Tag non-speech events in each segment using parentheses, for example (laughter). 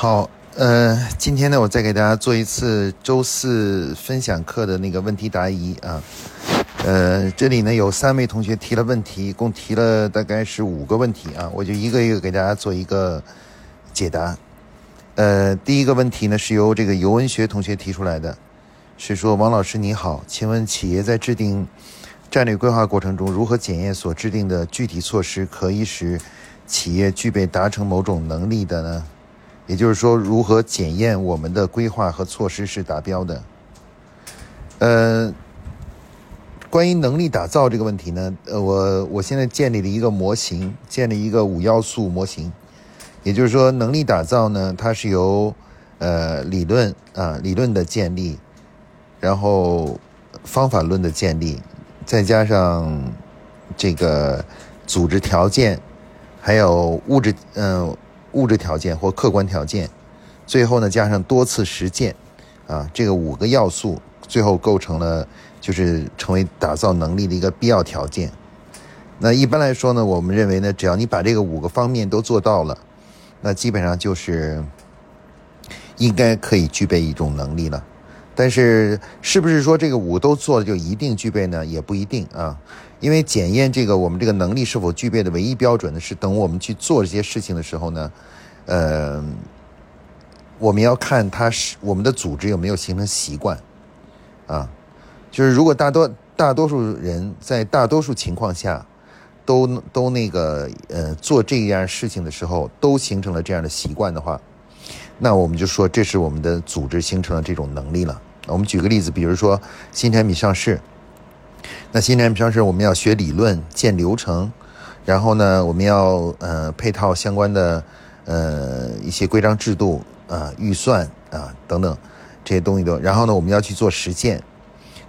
好，呃，今天呢，我再给大家做一次周四分享课的那个问题答疑啊。呃，这里呢有三位同学提了问题，共提了大概是五个问题啊，我就一个一个给大家做一个解答。呃，第一个问题呢是由这个尤文学同学提出来的，是说王老师你好，请问企业在制定战略规划过程中，如何检验所制定的具体措施可以使企业具备达成某种能力的呢？也就是说，如何检验我们的规划和措施是达标的？呃，关于能力打造这个问题呢，呃，我我现在建立了一个模型，建立一个五要素模型。也就是说，能力打造呢，它是由呃理论啊理论的建立，然后方法论的建立，再加上这个组织条件，还有物质嗯。物质条件或客观条件，最后呢加上多次实践，啊，这个五个要素最后构成了就是成为打造能力的一个必要条件。那一般来说呢，我们认为呢，只要你把这个五个方面都做到了，那基本上就是应该可以具备一种能力了。但是是不是说这个五都做了就一定具备呢？也不一定啊。因为检验这个我们这个能力是否具备的唯一标准呢，是等我们去做这些事情的时候呢，呃，我们要看它是我们的组织有没有形成习惯，啊，就是如果大多大多数人在大多数情况下都都那个呃做这样事情的时候都形成了这样的习惯的话，那我们就说这是我们的组织形成了这种能力了。我们举个例子，比如说新产品上市。那新产品上市，我们要学理论、建流程，然后呢，我们要呃配套相关的呃一些规章制度啊、预算啊等等这些东西都，然后呢，我们要去做实践。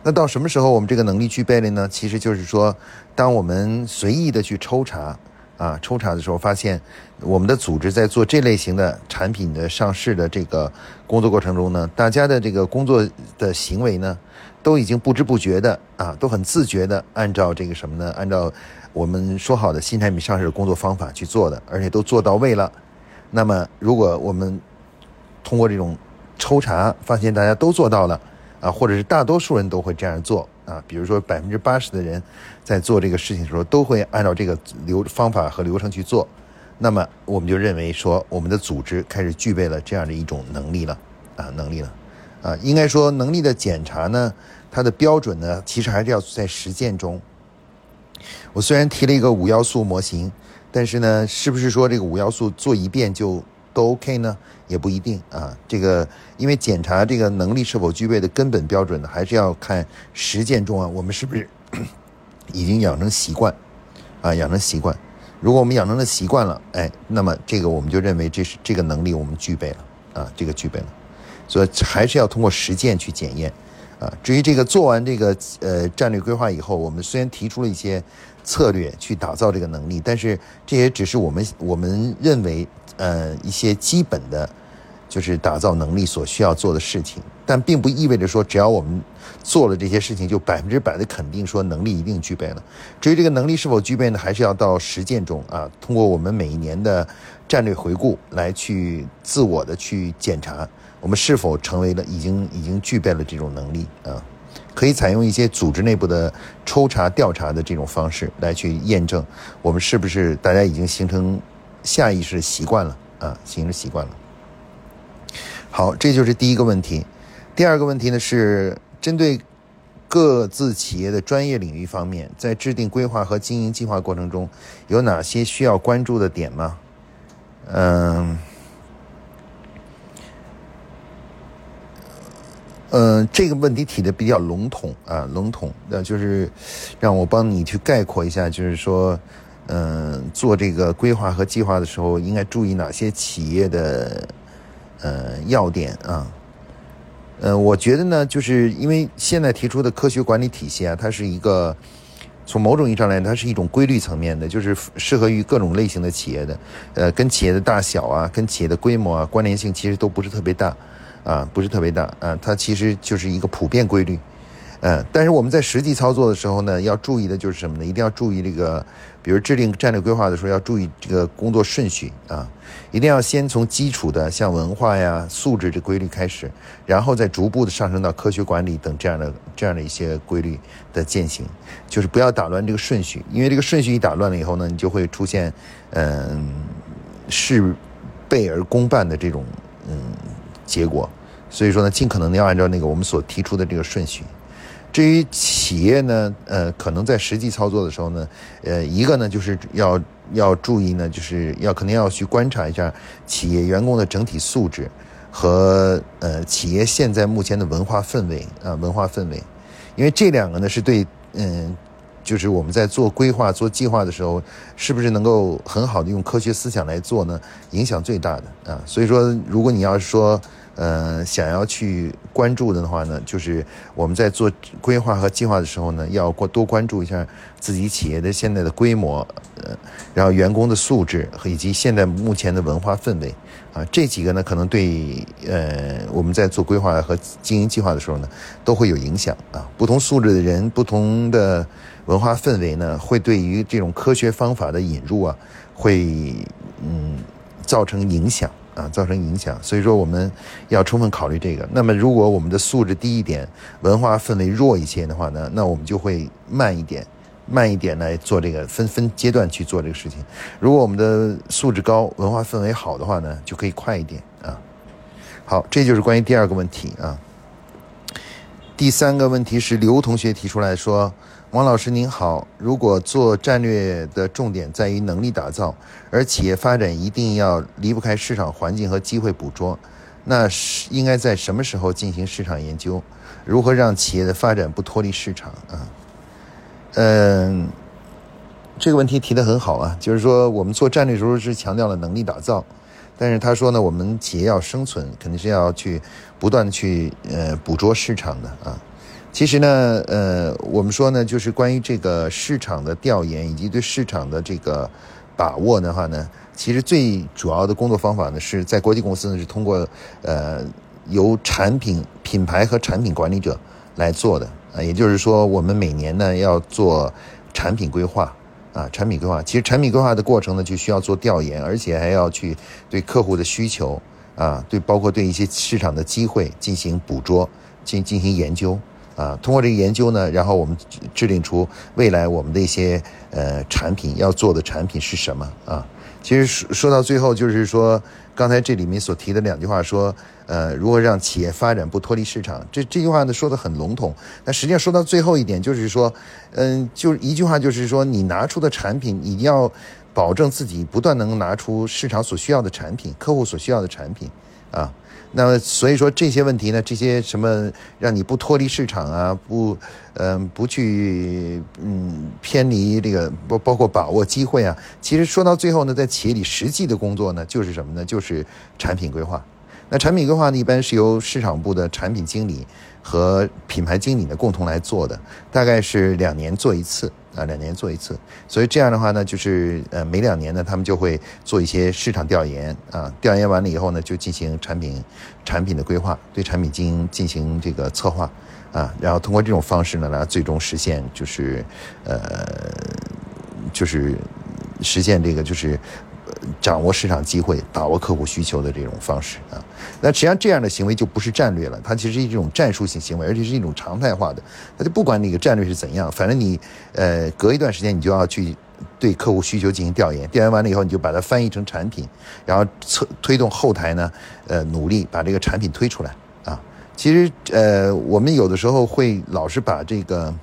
那到什么时候我们这个能力具备了呢？其实就是说，当我们随意的去抽查啊抽查的时候，发现我们的组织在做这类型的产品的上市的这个工作过程中呢，大家的这个工作的行为呢。都已经不知不觉的啊，都很自觉的按照这个什么呢？按照我们说好的新产品上市的工作方法去做的，而且都做到位了。那么，如果我们通过这种抽查发现大家都做到了啊，或者是大多数人都会这样做啊，比如说百分之八十的人在做这个事情的时候都会按照这个流方法和流程去做，那么我们就认为说我们的组织开始具备了这样的一种能力了啊，能力了。啊，应该说能力的检查呢，它的标准呢，其实还是要在实践中。我虽然提了一个五要素模型，但是呢，是不是说这个五要素做一遍就都 OK 呢？也不一定啊。这个因为检查这个能力是否具备的根本标准呢，还是要看实践中啊，我们是不是 (clears throat) 已经养成习惯啊？养成习惯。如果我们养成了习惯了，哎，那么这个我们就认为这是这个能力我们具备了啊，这个具备了。所以还是要通过实践去检验，啊，至于这个做完这个呃战略规划以后，我们虽然提出了一些策略去打造这个能力，但是这也只是我们我们认为呃一些基本的，就是打造能力所需要做的事情，但并不意味着说只要我们做了这些事情就百分之百的肯定说能力一定具备了。至于这个能力是否具备呢，还是要到实践中啊，通过我们每一年的战略回顾来去自我的去检查。我们是否成为了已经已经具备了这种能力啊？可以采用一些组织内部的抽查调查的这种方式来去验证我们是不是大家已经形成下意识习惯了啊？形成习惯了。好，这就是第一个问题。第二个问题呢是针对各自企业的专业领域方面，在制定规划和经营计划过程中，有哪些需要关注的点吗？嗯。嗯，这个问题提的比较笼统啊，笼统，那就是让我帮你去概括一下，就是说，嗯，做这个规划和计划的时候，应该注意哪些企业的呃要点啊？嗯，我觉得呢，就是因为现在提出的科学管理体系啊，它是一个从某种意义上来，它是一种规律层面的，就是适合于各种类型的企业的，呃，跟企业的大小啊，跟企业的规模啊，关联性其实都不是特别大。啊，不是特别大啊，它其实就是一个普遍规律，嗯，但是我们在实际操作的时候呢，要注意的就是什么呢？一定要注意这个，比如制定战略规划的时候，要注意这个工作顺序啊，一定要先从基础的像文化呀、素质这规律开始，然后再逐步的上升到科学管理等这样的这样的一些规律的践行，就是不要打乱这个顺序，因为这个顺序一打乱了以后呢，你就会出现嗯事倍而功半的这种结果，所以说呢，尽可能的要按照那个我们所提出的这个顺序。至于企业呢，呃，可能在实际操作的时候呢，呃，一个呢就是要要注意呢，就是要肯定要去观察一下企业员工的整体素质和呃企业现在目前的文化氛围啊，文化氛围，因为这两个呢是对嗯，就是我们在做规划、做计划的时候，是不是能够很好的用科学思想来做呢？影响最大的啊，所以说，如果你要是说。呃，想要去关注的话呢，就是我们在做规划和计划的时候呢，要过多关注一下自己企业的现在的规模，呃，然后员工的素质和以及现在目前的文化氛围，啊，这几个呢，可能对呃我们在做规划和经营计划的时候呢，都会有影响啊。不同素质的人，不同的文化氛围呢，会对于这种科学方法的引入啊，会嗯造成影响。啊，造成影响，所以说我们要充分考虑这个。那么，如果我们的素质低一点，文化氛围弱一些的话呢，(laughs) 那我们就会慢一点，慢一点来做这个，分分阶段去做这个事情。如果我们的素质高，文化氛围好的话呢，就可以快一点啊。好，这就是关于第二个问题啊。第三个问题是刘同学提出来说。王老师您好，如果做战略的重点在于能力打造，而企业发展一定要离不开市场环境和机会捕捉，那是应该在什么时候进行市场研究？如何让企业的发展不脱离市场啊？嗯，这个问题提得很好啊，就是说我们做战略时候是强调了能力打造，但是他说呢，我们企业要生存，肯定是要去不断的去呃捕捉市场的啊。其实呢，呃，我们说呢，就是关于这个市场的调研以及对市场的这个把握的话呢，其实最主要的工作方法呢，是在国际公司呢是通过呃由产品品牌和产品管理者来做的啊，也就是说，我们每年呢要做产品规划啊，产品规划。其实产品规划的过程呢，就需要做调研，而且还要去对客户的需求啊，对包括对一些市场的机会进行捕捉，进进行研究。啊，通过这个研究呢，然后我们制定出未来我们的一些呃产品要做的产品是什么啊？其实说说到最后，就是说刚才这里面所提的两句话，说呃如何让企业发展不脱离市场，这这句话呢说的很笼统，那实际上说到最后一点，就是说嗯，就一句话，就是说你拿出的产品，你要保证自己不断能拿出市场所需要的产品，客户所需要的产品啊。那么，所以说这些问题呢，这些什么让你不脱离市场啊，不，嗯，不去，嗯，偏离这个，包包括把握机会啊。其实说到最后呢，在企业里实际的工作呢，就是什么呢？就是产品规划。那产品规划呢，一般是由市场部的产品经理和品牌经理呢共同来做的，大概是两年做一次。啊，两年做一次，所以这样的话呢，就是呃，每两年呢，他们就会做一些市场调研啊，调研完了以后呢，就进行产品产品的规划，对产品进行进行这个策划啊，然后通过这种方式呢，来最终实现就是呃，就是实现这个就是。掌握市场机会，把握客户需求的这种方式啊，那实际上这样的行为就不是战略了，它其实是一种战术性行为，而且是一种常态化的。它就不管你个战略是怎样，反正你呃隔一段时间你就要去对客户需求进行调研，调研完了以后你就把它翻译成产品，然后推动后台呢呃努力把这个产品推出来啊。其实呃我们有的时候会老是把这个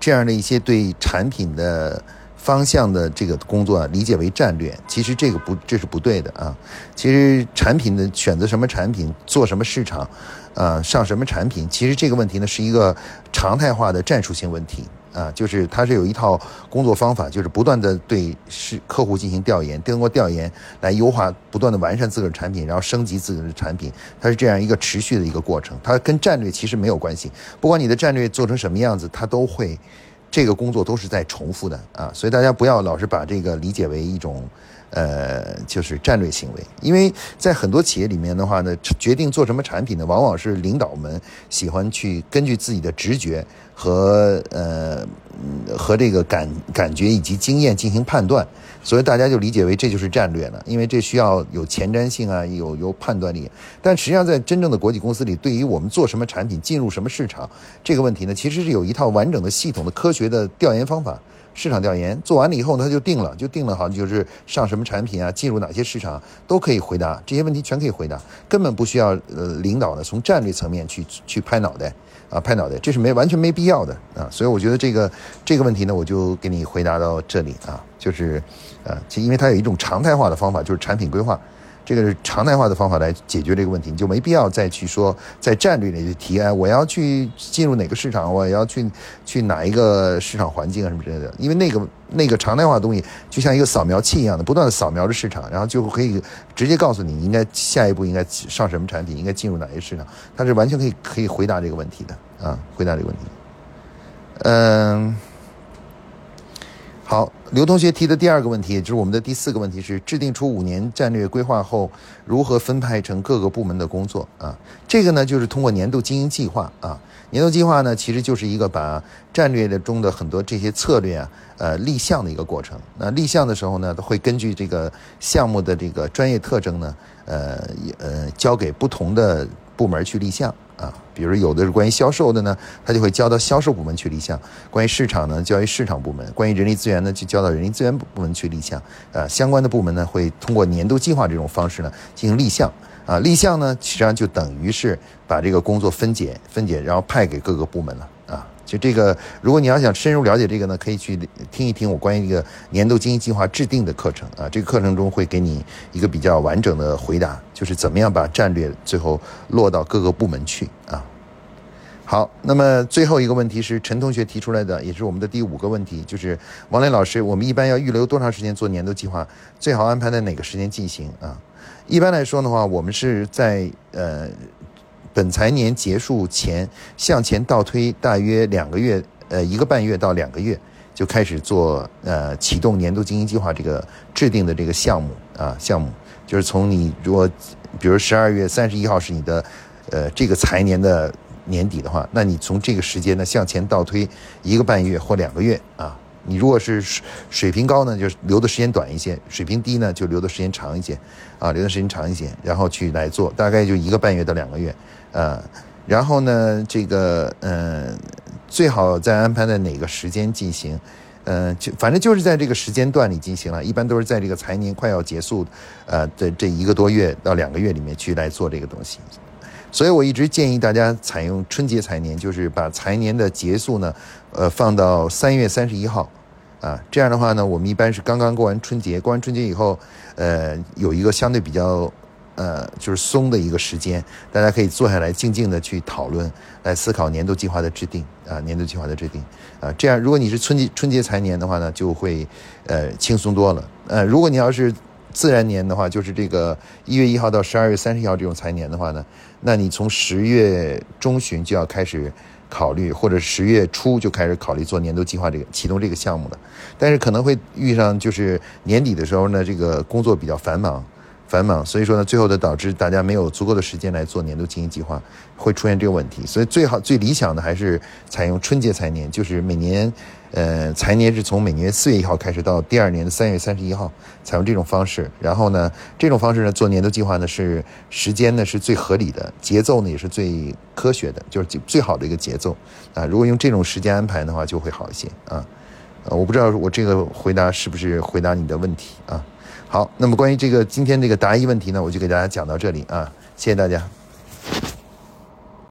这样的一些对产品的。方向的这个工作理解为战略，其实这个不，这是不对的啊。其实产品的选择什么产品，做什么市场，啊，上什么产品，其实这个问题呢是一个常态化的战术性问题啊。就是它是有一套工作方法，就是不断的对是客户进行调研，通过调研来优化，不断的完善自个儿产品，然后升级自个儿的产品，它是这样一个持续的一个过程。它跟战略其实没有关系，不管你的战略做成什么样子，它都会。这个工作都是在重复的啊，所以大家不要老是把这个理解为一种，呃，就是战略行为，因为在很多企业里面的话呢，决定做什么产品呢，往往是领导们喜欢去根据自己的直觉和呃和这个感感觉以及经验进行判断，所以大家就理解为这就是战略了，因为这需要有前瞻性啊，有有判断力。但实际上，在真正的国际公司里，对于我们做什么产品、进入什么市场这个问题呢，其实是有一套完整的系统的科学的调研方法。市场调研做完了以后，他就定了，就定了，好像就是上什么产品啊，进入哪些市场都可以回答这些问题，全可以回答，根本不需要呃领导呢从战略层面去去拍脑袋啊，拍脑袋，这是没完全没必要的啊，所以我觉得这个这个问题呢，我就给你回答到这里啊，就是呃，因为它有一种常态化的方法，就是产品规划。这个是常态化的方法来解决这个问题，你就没必要再去说在战略里去提哎，我要去进入哪个市场，我要去去哪一个市场环境啊什么之类的，因为那个那个常态化的东西就像一个扫描器一样的，不断的扫描着市场，然后就可以直接告诉你应该下一步应该上什么产品，应该进入哪些市场，它是完全可以可以回答这个问题的啊，回答这个问题，嗯。好，刘同学提的第二个问题，也就是我们的第四个问题是制定出五年战略规划后，如何分派成各个部门的工作啊？这个呢，就是通过年度经营计划啊。年度计划呢，其实就是一个把战略的中的很多这些策略啊，呃，立项的一个过程。那立项的时候呢，会根据这个项目的这个专业特征呢，呃，呃，交给不同的部门去立项。啊，比如有的是关于销售的呢，他就会交到销售部门去立项；关于市场呢，交于市场部门；关于人力资源呢，就交到人力资源部门去立项。啊，相关的部门呢，会通过年度计划这种方式呢进行立项。啊，立项呢，实际上就等于是把这个工作分解、分解，然后派给各个部门了。就这个，如果你要想深入了解这个呢，可以去听一听我关于这个年度经营计划制定的课程啊。这个课程中会给你一个比较完整的回答，就是怎么样把战略最后落到各个部门去啊。好，那么最后一个问题是陈同学提出来的，也是我们的第五个问题，就是王磊老师，我们一般要预留多长时间做年度计划？最好安排在哪个时间进行啊？一般来说的话，我们是在呃。本财年结束前向前倒推大约两个月，呃，一个半月到两个月就开始做呃启动年度经营计划这个制定的这个项目啊项目，就是从你如果比如十二月三十一号是你的呃这个财年的年底的话，那你从这个时间呢向前倒推一个半月或两个月啊。你如果是水平高呢，就留的时间短一些；水平低呢，就留的时间长一些，啊，留的时间长一些，然后去来做，大概就一个半月到两个月，呃，然后呢，这个嗯，最好再安排在哪个时间进行，嗯，就反正就是在这个时间段里进行了，一般都是在这个财年快要结束，呃的这一个多月到两个月里面去来做这个东西。所以我一直建议大家采用春节财年，就是把财年的结束呢，呃，放到三月三十一号，啊，这样的话呢，我们一般是刚刚过完春节，过完春节以后，呃，有一个相对比较，呃，就是松的一个时间，大家可以坐下来静静的去讨论，来思考年度计划的制定，啊，年度计划的制定，啊，这样如果你是春节春节财年的话呢，就会，呃，轻松多了，呃，如果你要是。自然年的话，就是这个一月一号到十二月三十一号这种财年的话呢，那你从十月中旬就要开始考虑，或者十月初就开始考虑做年度计划这个启动这个项目了。但是可能会遇上就是年底的时候呢，这个工作比较繁忙。繁忙，所以说呢，最后的导致大家没有足够的时间来做年度经营计划，会出现这个问题。所以最好最理想的还是采用春节财年，就是每年，呃，财年是从每年四月一号开始到第二年的三月三十一号，采用这种方式。然后呢，这种方式呢做年度计划呢是时间呢是最合理的，节奏呢也是最科学的，就是最好的一个节奏啊。如果用这种时间安排的话，就会好一些啊。呃，我不知道我这个回答是不是回答你的问题啊。好，那么关于这个今天这个答疑问题呢，我就给大家讲到这里啊，谢谢大家。